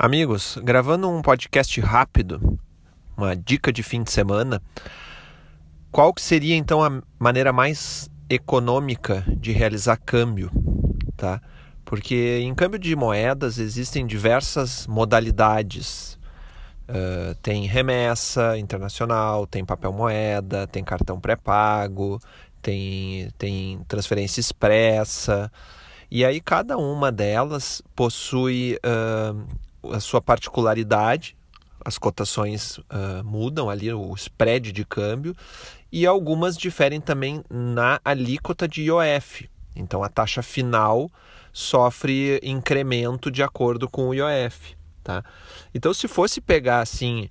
Amigos, gravando um podcast rápido, uma dica de fim de semana, qual que seria então a maneira mais econômica de realizar câmbio, tá? Porque em câmbio de moedas existem diversas modalidades. Uh, tem remessa internacional, tem papel moeda, tem cartão pré-pago, tem, tem transferência expressa. E aí cada uma delas possui uh, a sua particularidade, as cotações uh, mudam ali, o spread de câmbio, e algumas diferem também na alíquota de IOF. Então a taxa final sofre incremento de acordo com o IOF. Tá? Então, se fosse pegar assim,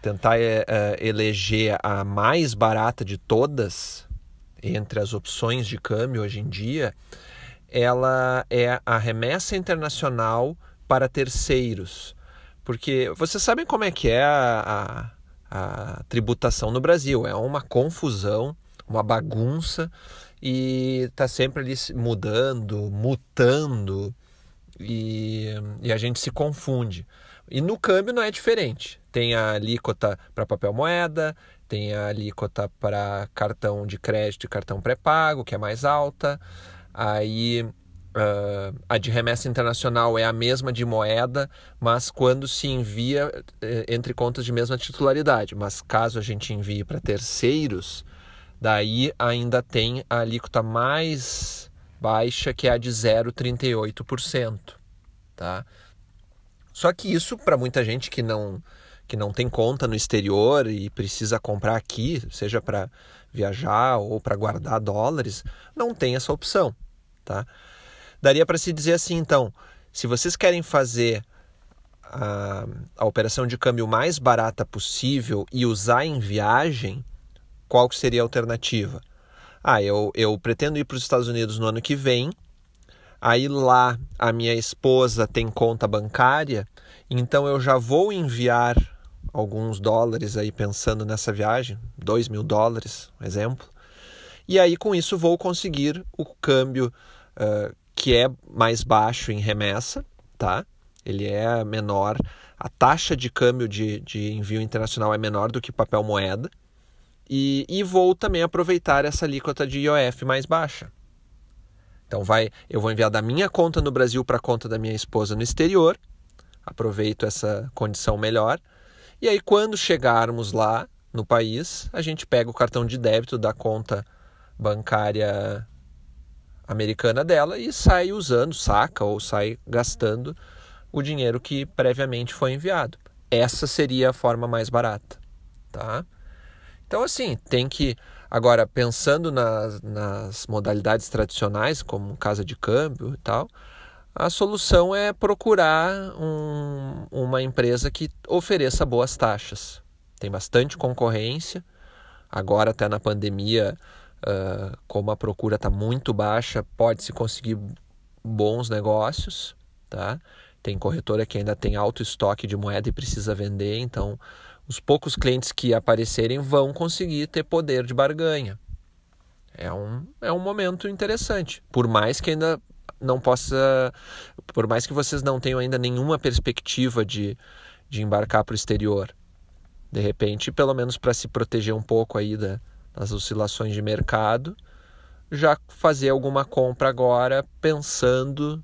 tentar uh, eleger a mais barata de todas entre as opções de câmbio hoje em dia, ela é a remessa internacional para terceiros. Porque vocês sabem como é que é a, a, a tributação no Brasil. É uma confusão, uma bagunça e está sempre ali mudando, mutando e, e, a gente se confunde. E no câmbio não é diferente. Tem a alíquota para papel moeda, tem a alíquota para cartão de crédito e cartão pré-pago, que é mais alta. Aí Uh, a de remessa internacional é a mesma de moeda, mas quando se envia eh, entre contas de mesma titularidade. Mas caso a gente envie para terceiros, daí ainda tem a alíquota mais baixa, que é a de 0,38%. Tá? Só que isso, para muita gente que não, que não tem conta no exterior e precisa comprar aqui, seja para viajar ou para guardar dólares, não tem essa opção. Tá? Daria para se dizer assim, então, se vocês querem fazer a, a operação de câmbio mais barata possível e usar em viagem, qual seria a alternativa? Ah, eu, eu pretendo ir para os Estados Unidos no ano que vem, aí lá a minha esposa tem conta bancária, então eu já vou enviar alguns dólares aí pensando nessa viagem, dois mil dólares, exemplo, e aí com isso vou conseguir o câmbio uh, que é mais baixo em remessa, tá? Ele é menor, a taxa de câmbio de, de envio internacional é menor do que papel moeda. E, e vou também aproveitar essa alíquota de IOF mais baixa. Então vai, eu vou enviar da minha conta no Brasil para a conta da minha esposa no exterior. Aproveito essa condição melhor. E aí quando chegarmos lá no país, a gente pega o cartão de débito da conta bancária americana dela e sai usando, saca ou sai gastando o dinheiro que previamente foi enviado. Essa seria a forma mais barata, tá? Então assim, tem que agora pensando nas, nas modalidades tradicionais, como casa de câmbio e tal, a solução é procurar um, uma empresa que ofereça boas taxas. Tem bastante concorrência. Agora, até na pandemia, Uh, como a procura está muito baixa, pode-se conseguir bons negócios, tá? Tem corretora que ainda tem alto estoque de moeda e precisa vender, então os poucos clientes que aparecerem vão conseguir ter poder de barganha. É um, é um momento interessante, por mais que ainda não possa, por mais que vocês não tenham ainda nenhuma perspectiva de, de embarcar para o exterior. De repente, pelo menos para se proteger um pouco aí da, nas oscilações de mercado, já fazer alguma compra agora pensando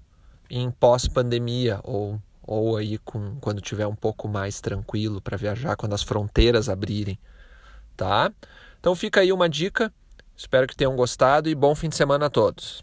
em pós-pandemia ou, ou aí com, quando tiver um pouco mais tranquilo para viajar, quando as fronteiras abrirem, tá? Então fica aí uma dica, espero que tenham gostado e bom fim de semana a todos.